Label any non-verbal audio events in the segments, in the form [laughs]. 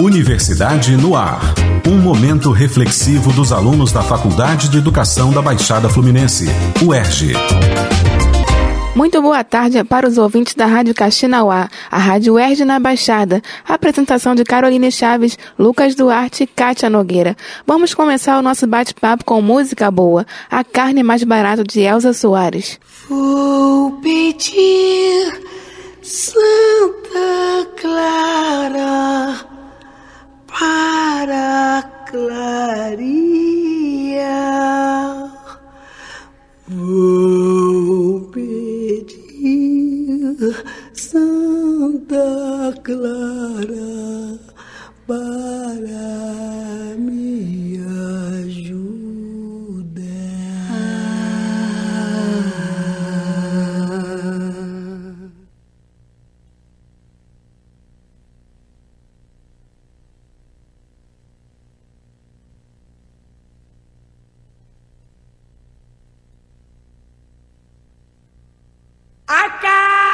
Universidade no Ar. Um momento reflexivo dos alunos da Faculdade de Educação da Baixada Fluminense, UERJ. Muito boa tarde para os ouvintes da Rádio Caxinauá, a Rádio UERJ na Baixada. A apresentação de Caroline Chaves, Lucas Duarte e Kátia Nogueira. Vamos começar o nosso bate-papo com música boa, A Carne Mais Barata de Elza Soares. Vou pedir Santa Clara para Claria. Vou pedir Santa Clara para me ajudar. Acá!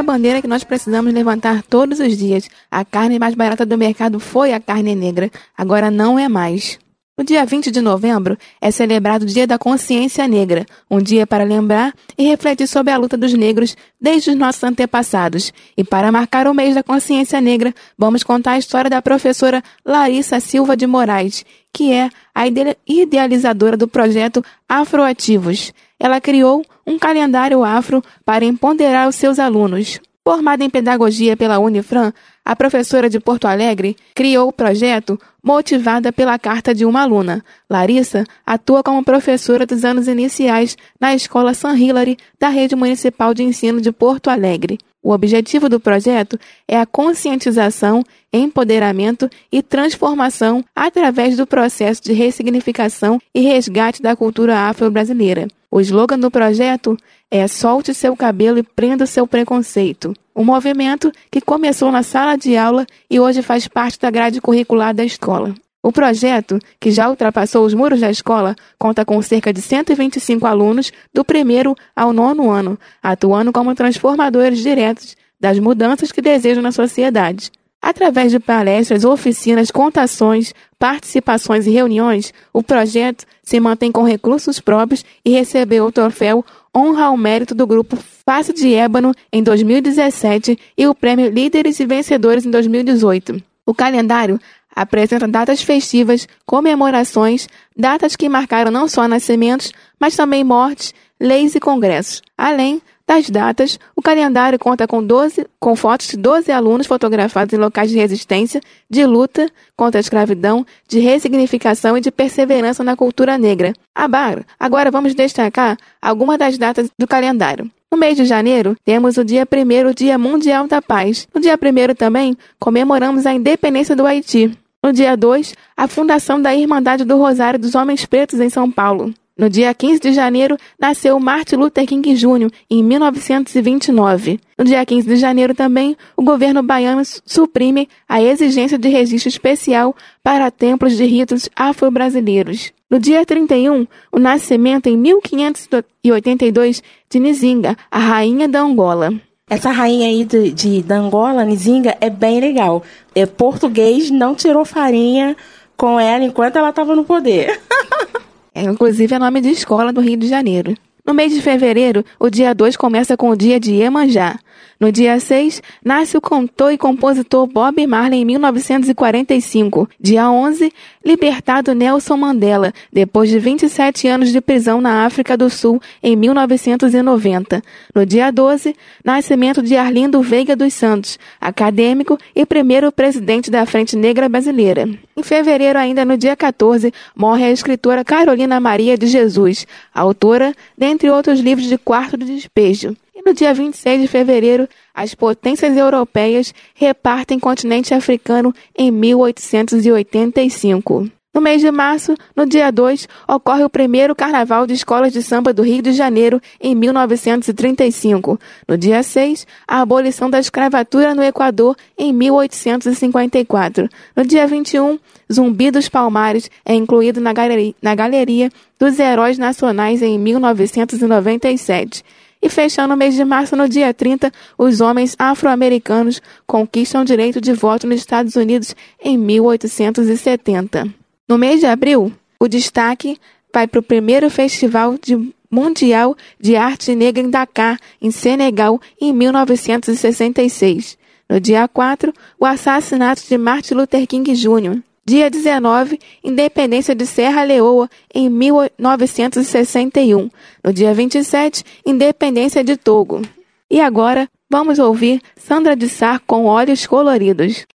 a bandeira que nós precisamos levantar todos os dias. A carne mais barata do mercado foi a carne negra, agora não é mais. No dia 20 de novembro é celebrado o Dia da Consciência Negra, um dia para lembrar e refletir sobre a luta dos negros desde os nossos antepassados. E para marcar o mês da Consciência Negra, vamos contar a história da professora Larissa Silva de Moraes, que é a idealizadora do projeto Afroativos. Ela criou um calendário afro para empoderar os seus alunos. Formada em pedagogia pela Unifran, a professora de Porto Alegre criou o projeto motivada pela carta de uma aluna. Larissa atua como professora dos anos iniciais na Escola San Hilary da Rede Municipal de Ensino de Porto Alegre. O objetivo do projeto é a conscientização, empoderamento e transformação através do processo de ressignificação e resgate da cultura afro-brasileira. O slogan do projeto é Solte seu cabelo e prenda seu preconceito. Um movimento que começou na sala de aula e hoje faz parte da grade curricular da escola. O projeto, que já ultrapassou os muros da escola, conta com cerca de 125 alunos do primeiro ao nono ano, atuando como transformadores diretos das mudanças que desejam na sociedade. Através de palestras, oficinas, contações, participações e reuniões, o projeto se mantém com recursos próprios e recebeu o troféu Honra ao Mérito do grupo Face de Ébano em 2017 e o prêmio Líderes e Vencedores em 2018. O calendário apresenta datas festivas, comemorações, datas que marcaram não só nascimentos, mas também mortes, leis e congressos. Além das datas, o calendário conta com, 12, com fotos de 12 alunos fotografados em locais de resistência, de luta contra a escravidão, de ressignificação e de perseverança na cultura negra. Agora vamos destacar algumas das datas do calendário. No mês de janeiro, temos o dia 1 o Dia Mundial da Paz. No dia 1 também, comemoramos a independência do Haiti. No dia 2, a fundação da Irmandade do Rosário dos Homens Pretos em São Paulo. No dia 15 de janeiro, nasceu Martin Luther King Jr., em 1929. No dia 15 de janeiro também, o governo baiano suprime a exigência de registro especial para templos de ritos afro-brasileiros. No dia 31, o nascimento em 1582 de Nizinga, a rainha da Angola. Essa rainha aí de, de da Angola, Nizinga, é bem legal. É português, não tirou farinha com ela enquanto ela estava no poder. [laughs] É, inclusive é nome de escola do Rio de Janeiro. No mês de fevereiro, o dia 2 começa com o dia de Iemanjá. No dia 6, nasce o cantor e compositor Bob Marley em 1945. Dia 11, libertado Nelson Mandela, depois de 27 anos de prisão na África do Sul em 1990. No dia 12, nascimento de Arlindo Veiga dos Santos, acadêmico e primeiro presidente da Frente Negra Brasileira. Em fevereiro, ainda no dia 14, morre a escritora Carolina Maria de Jesus, autora, dentre outros livros de Quarto de Despejo. E no dia 26 de fevereiro, as potências europeias repartem continente africano em 1885. No mês de março, no dia 2, ocorre o primeiro Carnaval de Escolas de Samba do Rio de Janeiro, em 1935. No dia 6, a abolição da escravatura no Equador, em 1854. No dia 21, Zumbi dos Palmares é incluído na galeria, na galeria dos Heróis Nacionais, em 1997. E fechando o mês de março, no dia 30, os homens afro-americanos conquistam o direito de voto nos Estados Unidos em 1870. No mês de abril, o destaque vai para o primeiro Festival de Mundial de Arte Negra em Dakar, em Senegal, em 1966. No dia 4, o assassinato de Martin Luther King Jr. Dia 19, Independência de Serra Leoa, em 1961. No dia 27, Independência de Togo. E agora, vamos ouvir Sandra de Sá com Olhos Coloridos.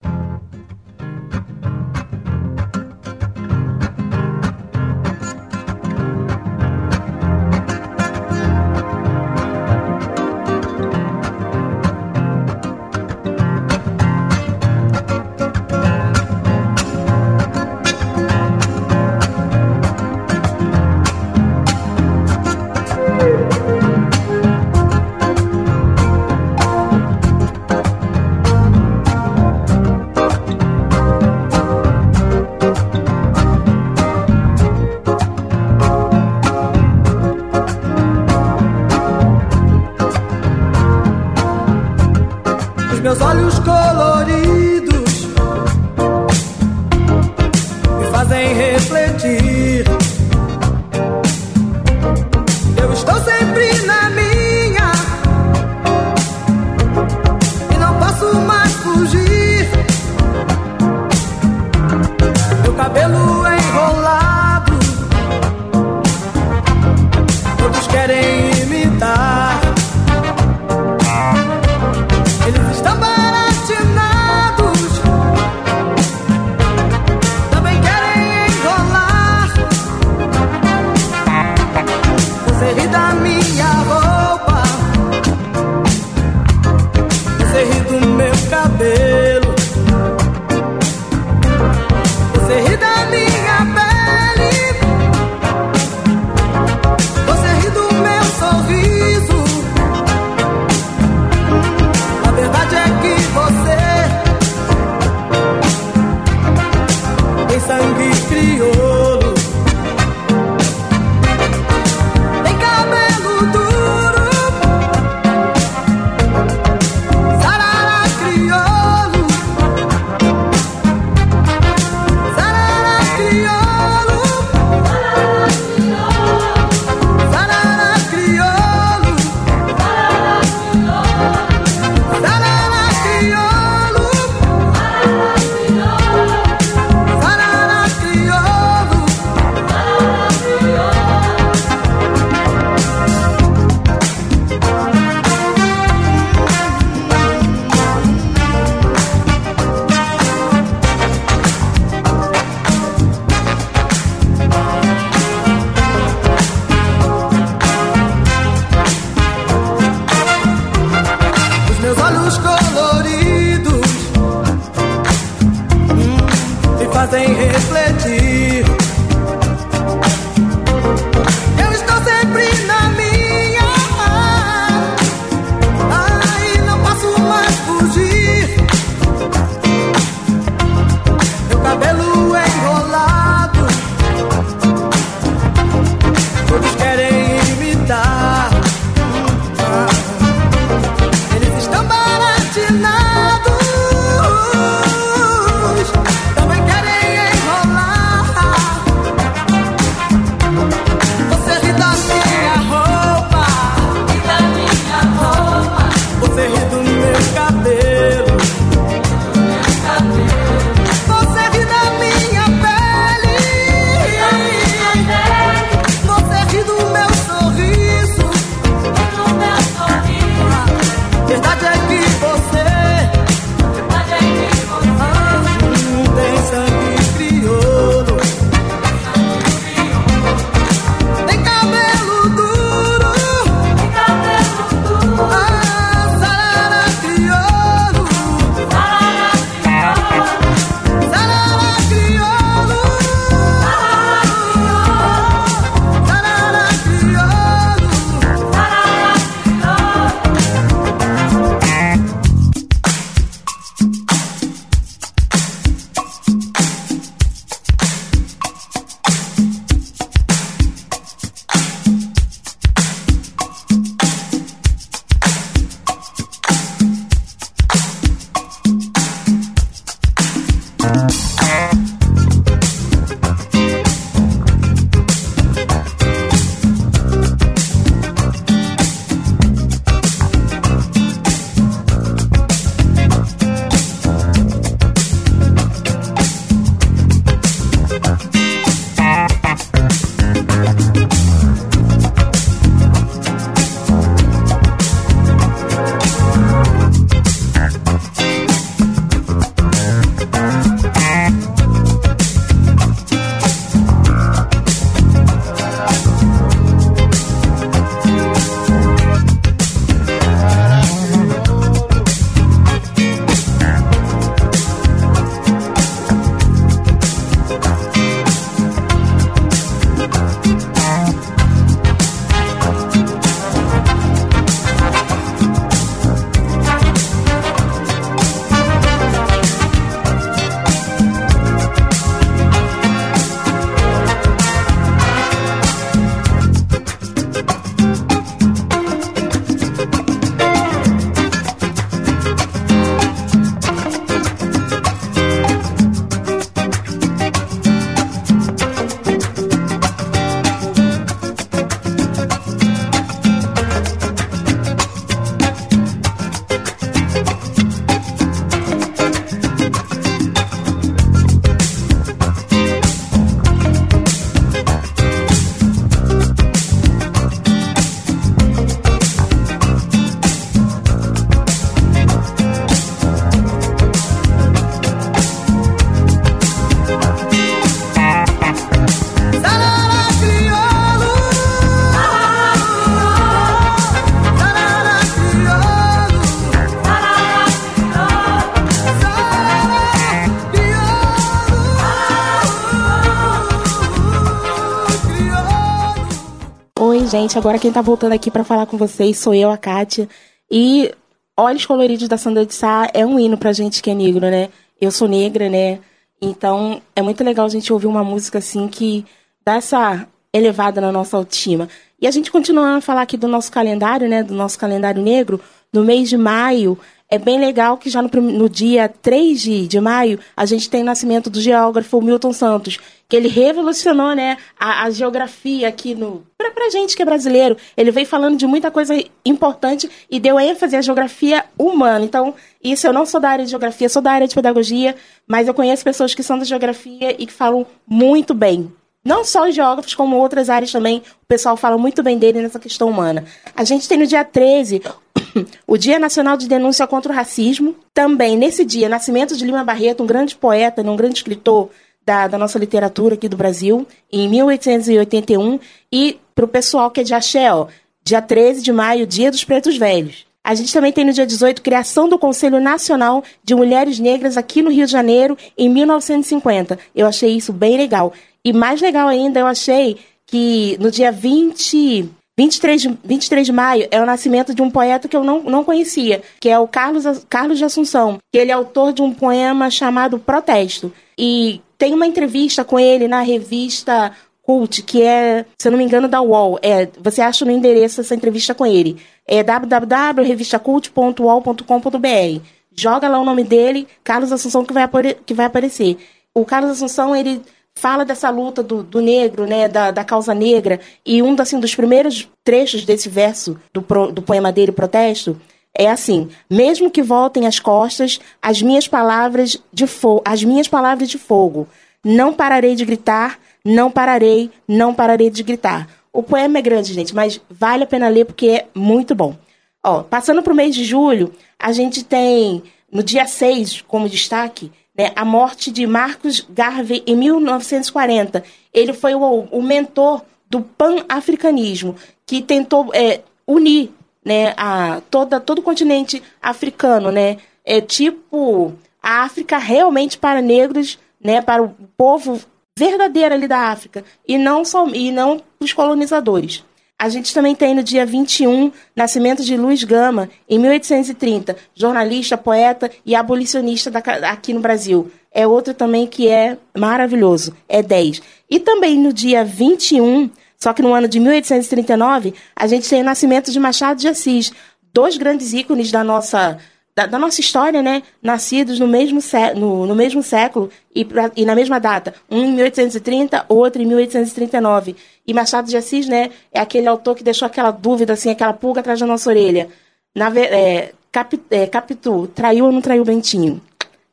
Gente. Agora quem tá voltando aqui para falar com vocês sou eu, a Kátia. E Olhos Coloridos da Sandra de Sá é um hino pra gente que é negro, né? Eu sou negra, né? Então é muito legal a gente ouvir uma música assim que dá essa elevada na nossa autoestima. E a gente continua a falar aqui do nosso calendário, né? Do nosso calendário negro. No mês de maio, é bem legal que já no, no dia 3 de, de maio, a gente tem o nascimento do geógrafo Milton Santos, que ele revolucionou né, a, a geografia aqui no. Pra, pra gente que é brasileiro. Ele veio falando de muita coisa importante e deu ênfase à geografia humana. Então, isso eu não sou da área de geografia, sou da área de pedagogia, mas eu conheço pessoas que são da geografia e que falam muito bem. Não só os geógrafos, como outras áreas também, o pessoal fala muito bem dele nessa questão humana. A gente tem no dia 13 [coughs] o Dia Nacional de Denúncia contra o Racismo. Também, nesse dia, nascimento de Lima Barreto, um grande poeta, um grande escritor, da, da nossa literatura aqui do Brasil, em 1881, e para o pessoal que é de axé, ó, dia 13 de maio, Dia dos Pretos Velhos. A gente também tem no dia 18 criação do Conselho Nacional de Mulheres Negras aqui no Rio de Janeiro, em 1950. Eu achei isso bem legal. E mais legal ainda, eu achei que no dia 20, 23 de, 23 de maio é o nascimento de um poeta que eu não, não conhecia, que é o Carlos, Carlos de Assunção, que ele é autor de um poema chamado Protesto. E tem uma entrevista com ele na revista Cult, que é, se eu não me engano, da UOL. É, você acha no endereço essa entrevista com ele. É www.revistacult.uol.com.br. Joga lá o nome dele, Carlos Assunção, que vai, que vai aparecer. O Carlos Assunção, ele fala dessa luta do, do negro, né, da, da causa negra, e um assim, dos primeiros trechos desse verso do, pro, do poema dele, Protesto, é assim: mesmo que voltem as costas, as minhas palavras de fogo, as minhas palavras de fogo, não pararei de gritar, não pararei, não pararei de gritar. O poema é grande, gente, mas vale a pena ler porque é muito bom. Ó, passando para o mês de julho, a gente tem no dia 6, como destaque, né, a morte de Marcos Garvey em 1940. Ele foi o, o mentor do pan-africanismo, que tentou é, unir né, a, toda, todo o continente africano, né? É tipo a África realmente para negros, né, para o povo verdadeiro ali da África, e não, só, e não os colonizadores. A gente também tem no dia 21, nascimento de Luiz Gama, em 1830, jornalista, poeta e abolicionista da, aqui no Brasil. É outro também que é maravilhoso, é 10. E também no dia 21, só que no ano de 1839, a gente tem o nascimento de Machado de Assis, dois grandes ícones da nossa da, da, nossa história, né, nascidos no mesmo, no, no mesmo século e, pra, e, na mesma data. Um em 1830, outro em 1839. E Machado de Assis, né, é aquele autor que deixou aquela dúvida, assim, aquela pulga atrás da nossa orelha. Na, é, cap, é, Capitu, traiu ou não traiu Bentinho?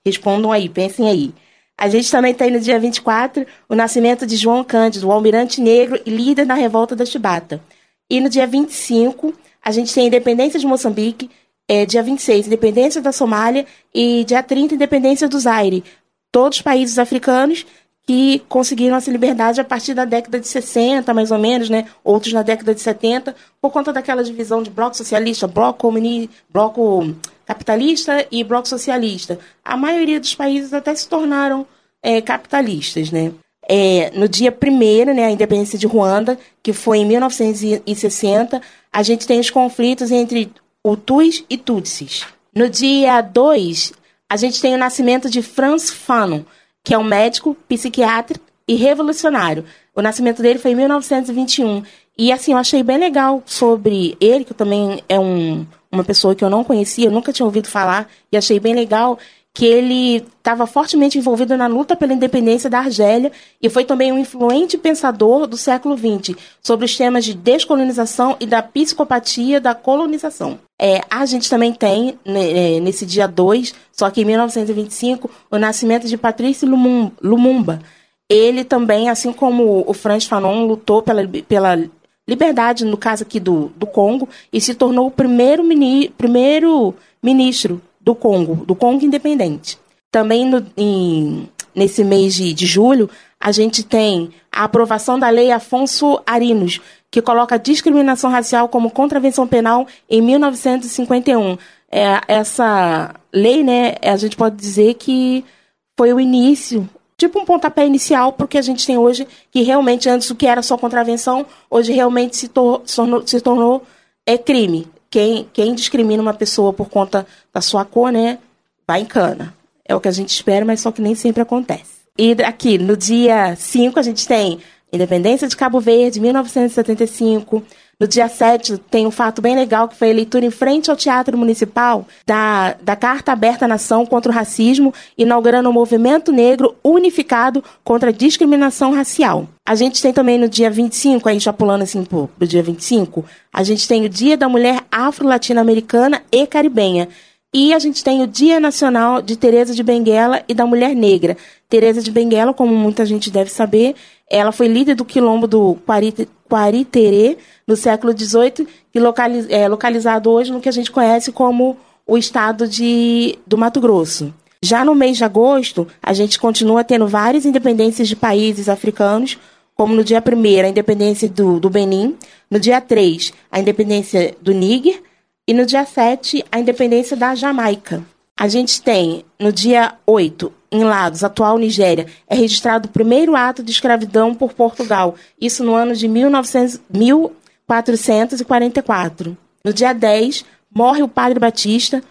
Respondam aí, pensem aí. A gente também tem no dia 24 o nascimento de João Cândido, o almirante negro e líder da revolta da Chibata. E no dia 25, a gente tem a independência de Moçambique, é, dia 26, independência da Somália e dia 30, independência do Zaire. Todos países africanos que conseguiram essa liberdade a partir da década de 60, mais ou menos, né? Outros na década de 70, por conta daquela divisão de bloco socialista, bloco comunista, bloco capitalista e bloco socialista. A maioria dos países até se tornaram é, capitalistas, né? É, no dia 1 né, a independência de Ruanda, que foi em 1960, a gente tem os conflitos entre Hutus e Tutsis. No dia 2, a gente tem o nascimento de Franz Fanon, que é um médico, psiquiatra e revolucionário. O nascimento dele foi em 1921. E assim, eu achei bem legal sobre ele, que também é um, uma pessoa que eu não conhecia, nunca tinha ouvido falar, e achei bem legal que ele estava fortemente envolvido na luta pela independência da Argélia e foi também um influente pensador do século XX sobre os temas de descolonização e da psicopatia da colonização. É, a gente também tem, né, é, nesse dia 2, só que em 1925, o nascimento de Patrício Lumumba. Ele também, assim como o Franz Fanon, lutou pela, pela liberdade, no caso aqui do, do Congo, e se tornou o primeiro, mini, primeiro ministro do Congo, do Congo independente. Também no, em, nesse mês de, de julho, a gente tem a aprovação da Lei Afonso Arinos, que coloca a discriminação racial como contravenção penal em 1951. É, essa lei, né, a gente pode dizer que foi o início tipo um pontapé inicial porque a gente tem hoje, que realmente antes o que era só contravenção, hoje realmente se, tor se tornou, se tornou é crime. Quem, quem discrimina uma pessoa por conta da sua cor, né, vai em cana. É o que a gente espera, mas só que nem sempre acontece. E aqui, no dia 5, a gente tem Independência de Cabo Verde, 1975. No dia 7, tem um fato bem legal, que foi a leitura em frente ao Teatro Municipal da, da Carta Aberta à Nação contra o Racismo, inaugurando o um movimento negro unificado contra a discriminação racial. A gente tem também no dia 25, aí já pulando assim pro, pro dia 25, a gente tem o Dia da Mulher Afro-Latino-Americana e Caribenha. E a gente tem o Dia Nacional de Teresa de Benguela e da Mulher Negra. Teresa de Benguela, como muita gente deve saber, ela foi líder do quilombo do Quariterê no século XVIII, e localiz, é, localizado hoje no que a gente conhece como o estado de, do Mato Grosso. Já no mês de agosto, a gente continua tendo várias independências de países africanos, como no dia 1 a independência do, do Benin, no dia 3 a independência do Níger, e no dia 7, a independência da Jamaica. A gente tem, no dia 8, em Lagos, atual Nigéria, é registrado o primeiro ato de escravidão por Portugal, isso no ano de 1900, 1444. No dia 10, morre o padre Batista,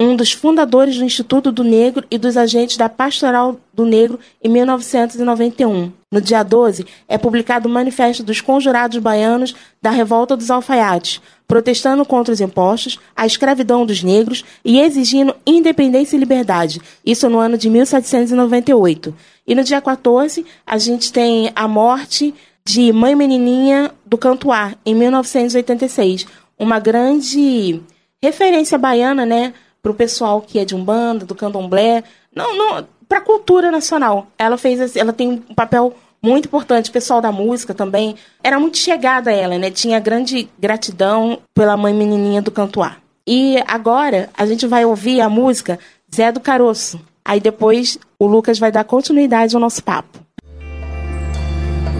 um dos fundadores do Instituto do Negro e dos agentes da Pastoral do Negro em 1991. No dia 12, é publicado o Manifesto dos Conjurados Baianos da Revolta dos Alfaiates, protestando contra os impostos, a escravidão dos negros e exigindo independência e liberdade. Isso no ano de 1798. E no dia 14, a gente tem a morte de Mãe Menininha do Cantuar, em 1986. Uma grande referência baiana, né? Para o pessoal que é de umbanda, do candomblé, não, não, para a cultura nacional. Ela fez, ela tem um papel muito importante. O pessoal da música também era muito chegada a ela, né? Tinha grande gratidão pela mãe menininha do Cantuar. E agora a gente vai ouvir a música Zé do Caroço. Aí depois o Lucas vai dar continuidade ao nosso papo.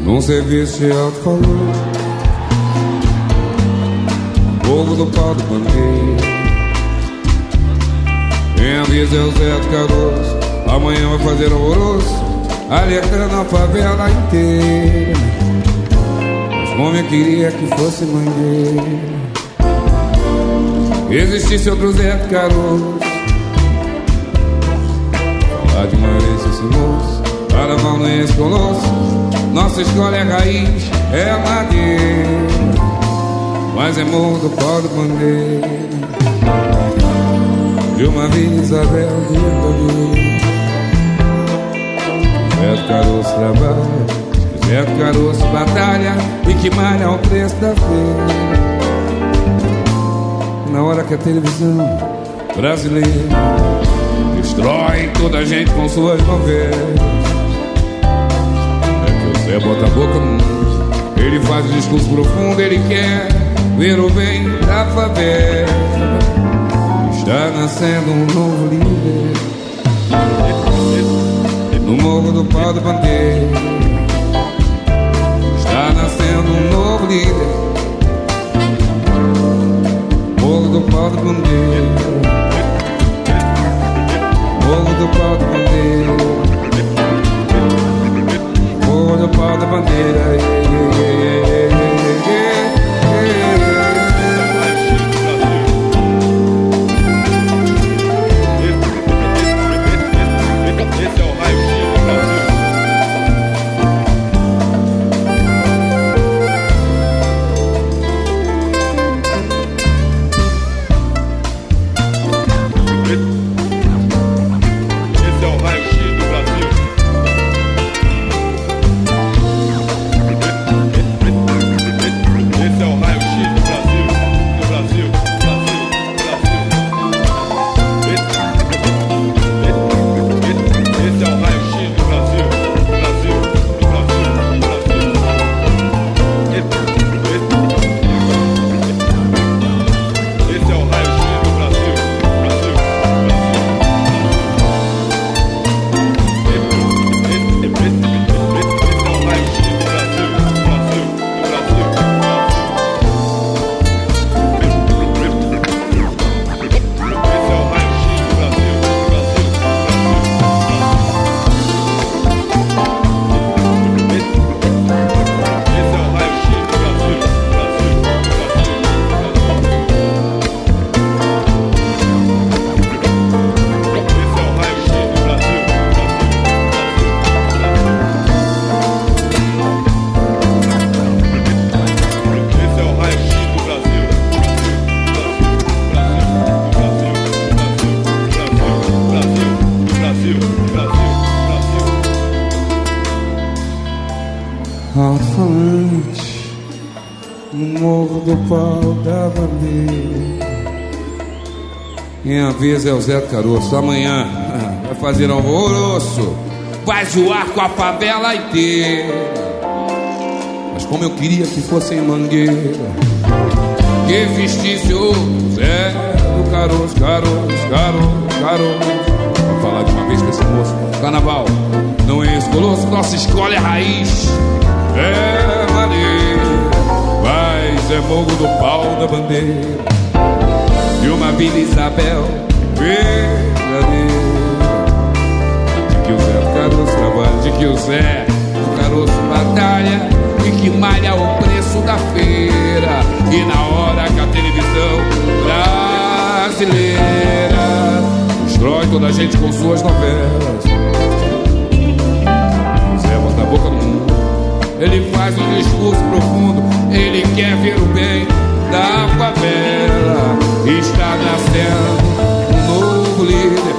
Num serviço de alto valor, povo do pau do bandeiro quem avisa é o Zé do Caroço Amanhã vai fazer alvoroço. Alertando a favela inteira. Mas como eu queria que fosse mãe Existisse outro Zé do Caroço. Falar de uma vez esse moço Para mal não é esse colosso Nossa escola é raiz, é madeira. Mas é morro do pau do bandeira de uma Vila Isabel de Ipanema. Zé Caroço trabalha, Zé Caroço batalha e que malha ao preço da feira. Na hora que a televisão brasileira destrói toda a gente com suas novelas. É que o Zé bota a boca no mundo, ele faz discurso profundo, ele quer ver o bem da favela. Está nascendo um novo líder No morro do pau do bandeira Está nascendo um novo líder Morro do pau do bandeira Morro do pau do bandeira Morro do pau da bandeira. yeah, yeah, yeah, Zé Caroço. Amanhã [laughs] vai fazer alvoroço, vai zoar com a favela inteira. Mas como eu queria que fosse em Mangueira, que existisse o Zé do Caroço, Caroço, Caroço, Caroço. Vou falar de uma vez com esse moço. Carnaval não é esse colosso, nossa escola é raiz. É maneiro, mas é morro do pau da bandeira de uma Vila Isabel verdadeira. De que o Zé Caroço trabalha, de que o Zé Caroço batalha e que malha o preço da feira. E na hora que a televisão brasileira destrói toda a gente com suas novelas. O Zé bota a boca no mundo, ele faz um discurso profundo, ele quer ver o bem da favela está nascendo líder.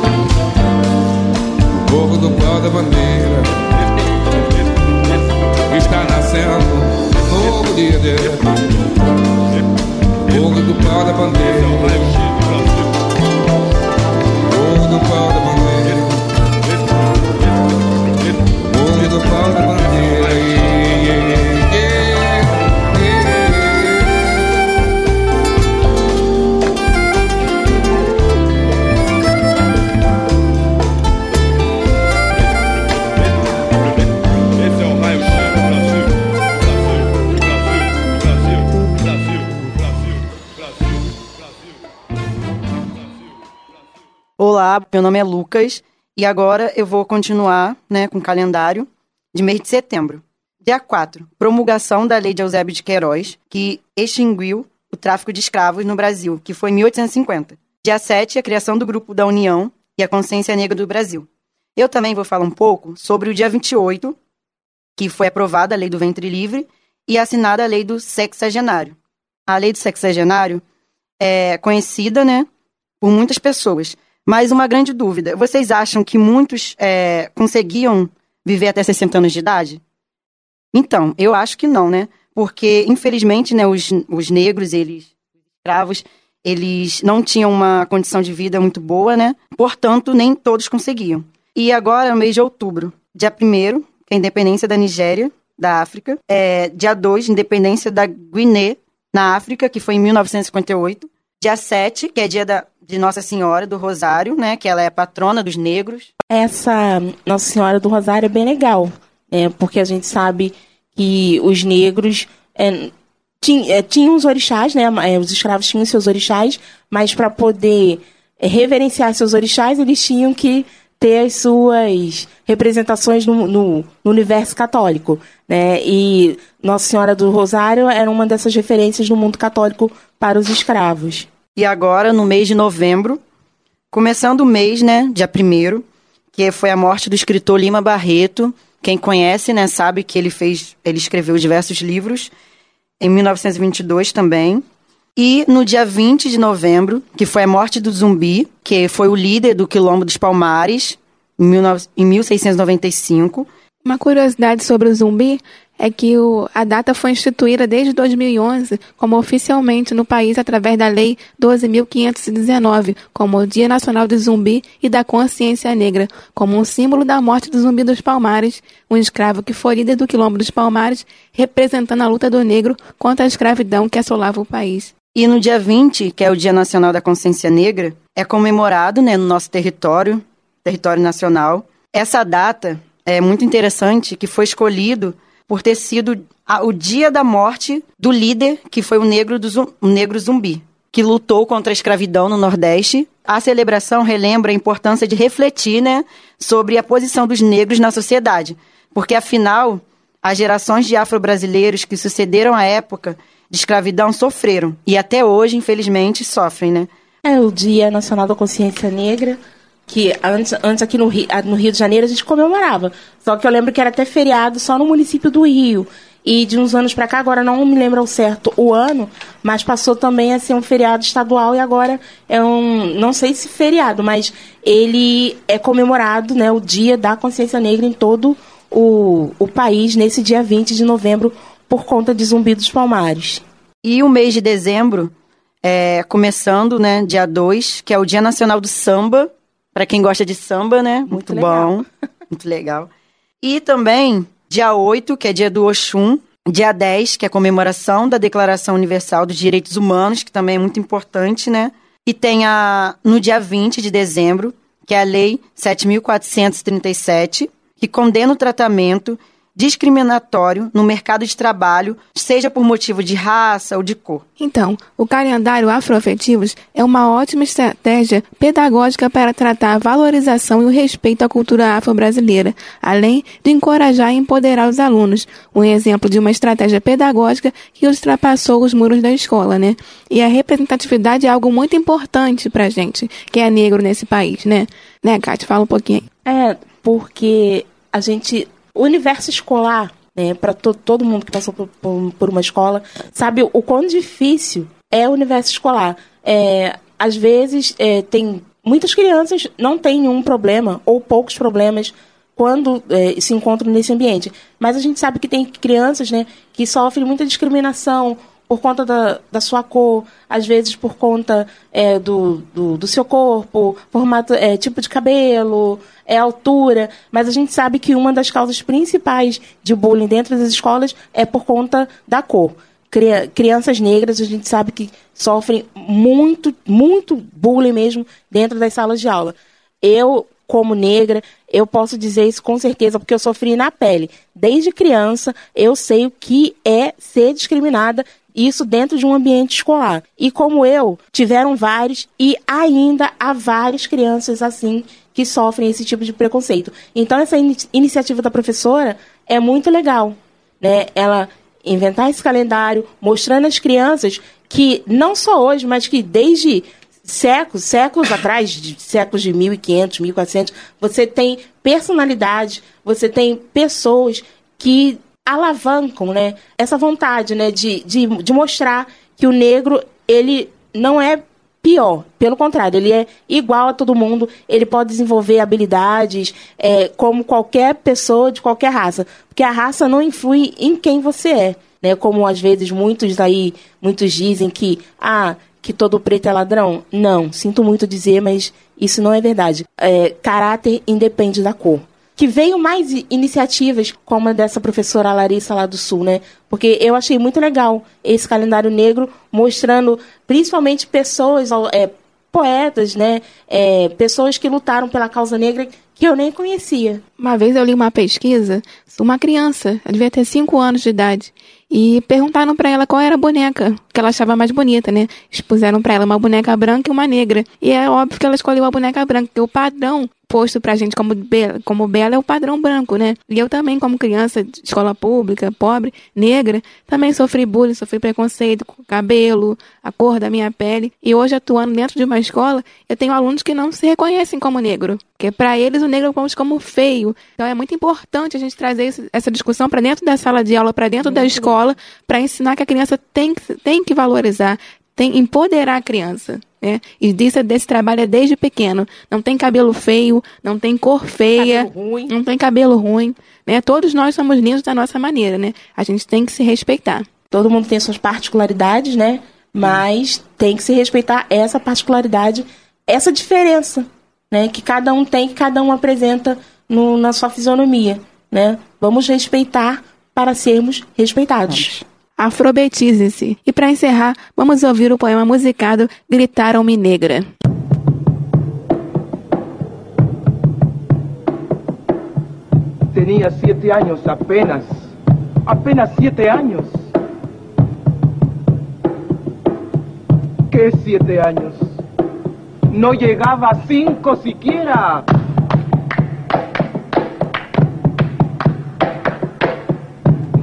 No povo do pau da bandeira está nascendo um novo líder no povo do pau da bandeira povo do pau da bandeira povo do pau da bandeira meu nome é Lucas e agora eu vou continuar né, com o calendário de mês de setembro. Dia 4, promulgação da Lei de Eusébio de Queiroz, que extinguiu o tráfico de escravos no Brasil, que foi em 1850. Dia 7, a criação do Grupo da União e a Consciência Negra do Brasil. Eu também vou falar um pouco sobre o dia 28, que foi aprovada a Lei do Ventre Livre e assinada a Lei do Sexagenário. A Lei do Sexagenário é conhecida, né, por muitas pessoas, mas uma grande dúvida: vocês acham que muitos é, conseguiam viver até 60 anos de idade? Então, eu acho que não, né? Porque, infelizmente, né, os, os negros, eles, escravos, eles não tinham uma condição de vida muito boa, né? Portanto, nem todos conseguiam. E agora, no mês de outubro, dia 1 que é a independência da Nigéria, da África. É, dia 2, independência da Guiné, na África, que foi em 1958. Dia 7, que é dia da, de Nossa Senhora do Rosário, né? Que ela é a patrona dos negros. Essa Nossa Senhora do Rosário é bem legal, né? Porque a gente sabe que os negros é, é, tinham os orixás, né? é, Os escravos tinham seus orixás, mas para poder é, reverenciar seus orixás, eles tinham que ter as suas representações no, no- no universo católico, né? E Nossa Senhora do Rosário era uma dessas referências no mundo católico para os escravos. E agora, no mês de novembro, começando o mês, né? Dia 1 que foi a morte do escritor Lima Barreto. Quem conhece, né, sabe que ele fez, ele escreveu diversos livros em 1922 também. E no dia 20 de novembro, que foi a morte do Zumbi, que foi o líder do Quilombo dos Palmares, em 19 em 1695. Uma curiosidade sobre o zumbi é que o- a data foi instituída desde 2011 como oficialmente no país através da Lei 12.519, como o Dia Nacional do Zumbi e da Consciência Negra, como um símbolo da morte do Zumbi dos Palmares, um escravo que foi líder do Quilombo dos Palmares, representando a luta do negro contra a escravidão que assolava o país. E no dia 20, que é o Dia Nacional da Consciência Negra, é comemorado né, no nosso território, território nacional. Essa data é muito interessante, que foi escolhido por ter sido a- o dia da morte do líder, que foi o negro, do, o negro zumbi, que lutou contra a escravidão no Nordeste. A celebração relembra a importância de refletir né, sobre a posição dos negros na sociedade, porque afinal, as gerações de afro-brasileiros que sucederam a época de escravidão sofreram e até hoje, infelizmente, sofrem, né? É o Dia Nacional da Consciência Negra, que antes, antes aqui no Rio, no Rio de Janeiro a gente comemorava. Só que eu lembro que era até feriado só no município do Rio. E de uns anos para cá, agora não me lembro ao certo o ano, mas passou também a ser um feriado estadual e agora é um, não sei se feriado, mas ele é comemorado, né, o Dia da Consciência Negra em todo o, o país nesse dia 20 de novembro por conta de Zumbi dos Palmares. E o mês de dezembro, é, começando, né, dia 2, que é o Dia Nacional do Samba, para quem gosta de samba, né? Muito, Muito bom, muito legal. E também dia 8, que é dia do Oxum, dia 10, que é a comemoração da Declaração Universal dos Direitos Humanos, que também é muito importante, né? E tem a no dia 20 de dezembro, que é a Lei 7437, que condena o tratamento discriminatório no mercado de trabalho, seja por motivo de raça ou de cor. Então, o calendário afroafetivos é uma ótima estratégia pedagógica para tratar a valorização e o respeito à cultura afro-brasileira, além de encorajar e empoderar os alunos. Um exemplo de uma estratégia pedagógica que ultrapassou os muros da escola, né? E a representatividade é algo muito importante pra gente, que é negro nesse país, né? Né, Kátia? Fala um pouquinho aí. É, porque a gente. O universo escolar, né, para to, todo mundo que passou por, por, por uma escola, sabe o quão difícil é o universo escolar. É, às vezes, é, tem. Muitas crianças não têm nenhum problema, ou poucos problemas, quando é, se encontram nesse ambiente. Mas a gente sabe que tem crianças né, que sofrem muita discriminação por conta da, da sua cor, às vezes por conta é, do, do, do seu corpo, formato, é, tipo de cabelo, é altura. Mas a gente sabe que uma das causas principais de bullying dentro das escolas é por conta da cor. Cria- Crianças negras, a gente sabe que sofrem muito, muito bullying mesmo dentro das salas de aula. Eu, como negra, eu posso dizer isso com certeza, porque eu sofri na pele. Desde criança, eu sei o que é ser discriminada, isso dentro de um ambiente escolar. E como eu, tiveram vários, e ainda há várias crianças assim que sofrem esse tipo de preconceito. Então, essa ini- iniciativa da professora é muito legal. Né? Ela inventar esse calendário, mostrando às crianças que, não só hoje, mas que desde séculos, séculos atrás, de séculos de 1500, 1400, você tem personalidade, você tem pessoas que alavancam, né, essa vontade, né, de, de, de mostrar que o negro, ele não é pior, pelo contrário, ele é igual a todo mundo, ele pode desenvolver habilidades é, como qualquer pessoa de qualquer raça, porque a raça não influi em quem você é, né, como às vezes muitos aí, muitos dizem que, ah, que todo preto é ladrão? Não, sinto muito dizer, mas isso não é verdade. É, caráter independe da cor. Que veio mais iniciativas como a dessa professora Larissa lá do Sul, né? Porque eu achei muito legal esse calendário negro mostrando principalmente pessoas, é, poetas, né? É, pessoas que lutaram pela causa negra que eu nem conhecia. Uma vez eu li uma pesquisa uma criança, ela devia ter 5 anos de idade, e perguntaram pra ela qual era a boneca que ela achava mais bonita, né? Expuseram pra ela uma boneca branca e uma negra. E é óbvio que ela escolheu a boneca branca, porque o padrão posto pra gente como bela, como bela é o padrão branco, né? E eu também, como criança de escola pública, pobre, negra, também sofri bullying, sofri preconceito com o cabelo, a cor da minha pele. E hoje, atuando dentro de uma escola, eu tenho alunos que não se reconhecem como negro. Porque pra eles o negro é como, como feio. Então é muito importante a gente trazer essa discussão pra dentro da sala de aula, pra dentro da escola, pra ensinar que a criança tem, que- tem que valorizar, tem empoderar a criança. Né? E disso, desse trabalho é desde pequeno. Não tem cabelo feio, não tem cor feia, não tem cabelo ruim. Né? Todos nós somos lindos da nossa maneira, né? A gente tem que se respeitar. todo mundo tem suas particularidades, né? Mas tem que se respeitar essa particularidade, essa diferença, né? Que cada um tem, que cada um apresenta no- na sua fisionomia, né? Vamos respeitar para sermos respeitados. Afrobetize-se. E para encerrar, vamos ouvir o poema musicado Gritaram-me Negra. Tenía siete años apenas, apenas siete años. ¿Qué siete años? No llegaba a cinco siquiera.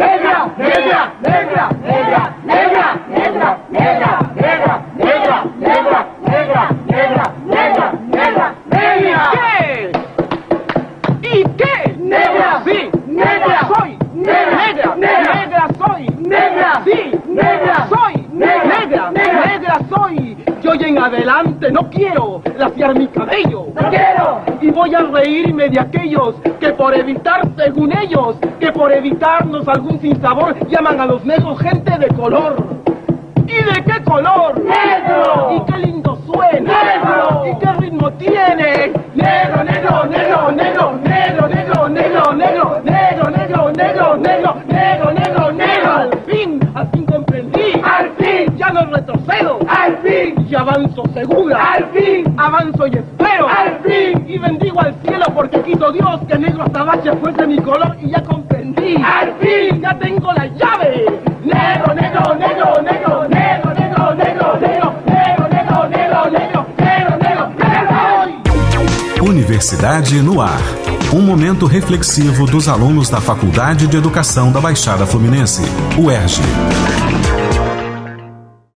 ¡Negra! ¡Negra! ¡Negra! ¡Negra! ¡Negra! ¡Negra! ¡Negra! ¡Negra! ¡Negra! ¡Negra! ¡Negra! ¡Negra! ¡Negra! ¡Negra! ¡Negra! ¿Qué? ¿Y qué? ¡Negra! Sí, ¡Negra! soy. ¡Negra! Negra, ¡Negra! negra soy. ¡Negra! Sí, ¡Negra! soy. ¡Negra! negra, ¡Negra! negra soy. Yo y en adelante no quiero laciar mi cabello. ¡No quiero! Y voy a reírme de aquellos que por evitar, según ellos, por evitarnos algún sinsabor, llaman a los negros gente de color. ¿Y de qué color? ¡Negro! ¿Y qué lindo suena? ¡Negro! ¿Y qué ritmo tiene? Negro, negro, negro, negro, negro, negro, negro, negro, negro, negro, negro, negro, negro, negro, negro. Al fin, al fin comprendí. ¡Al fin! Ya no retrocedo. ¡Al fin! Y avanzo segura. ¡Al fin! Avanzo y espero. ¡Al fin! Y bendigo al cielo porque quiso Dios que negro azabache fuese mi color y ya comprendí. ¡Al fin! Ya tengo la llave. Negro, negro, negro, negro, negro, negro, negro, negro, negro, negro, negro, negro, negro, negro. Universidade no Ar. Um momento reflexivo dos alunos da Faculdade de Educação da Baixada Fluminense, UERJ.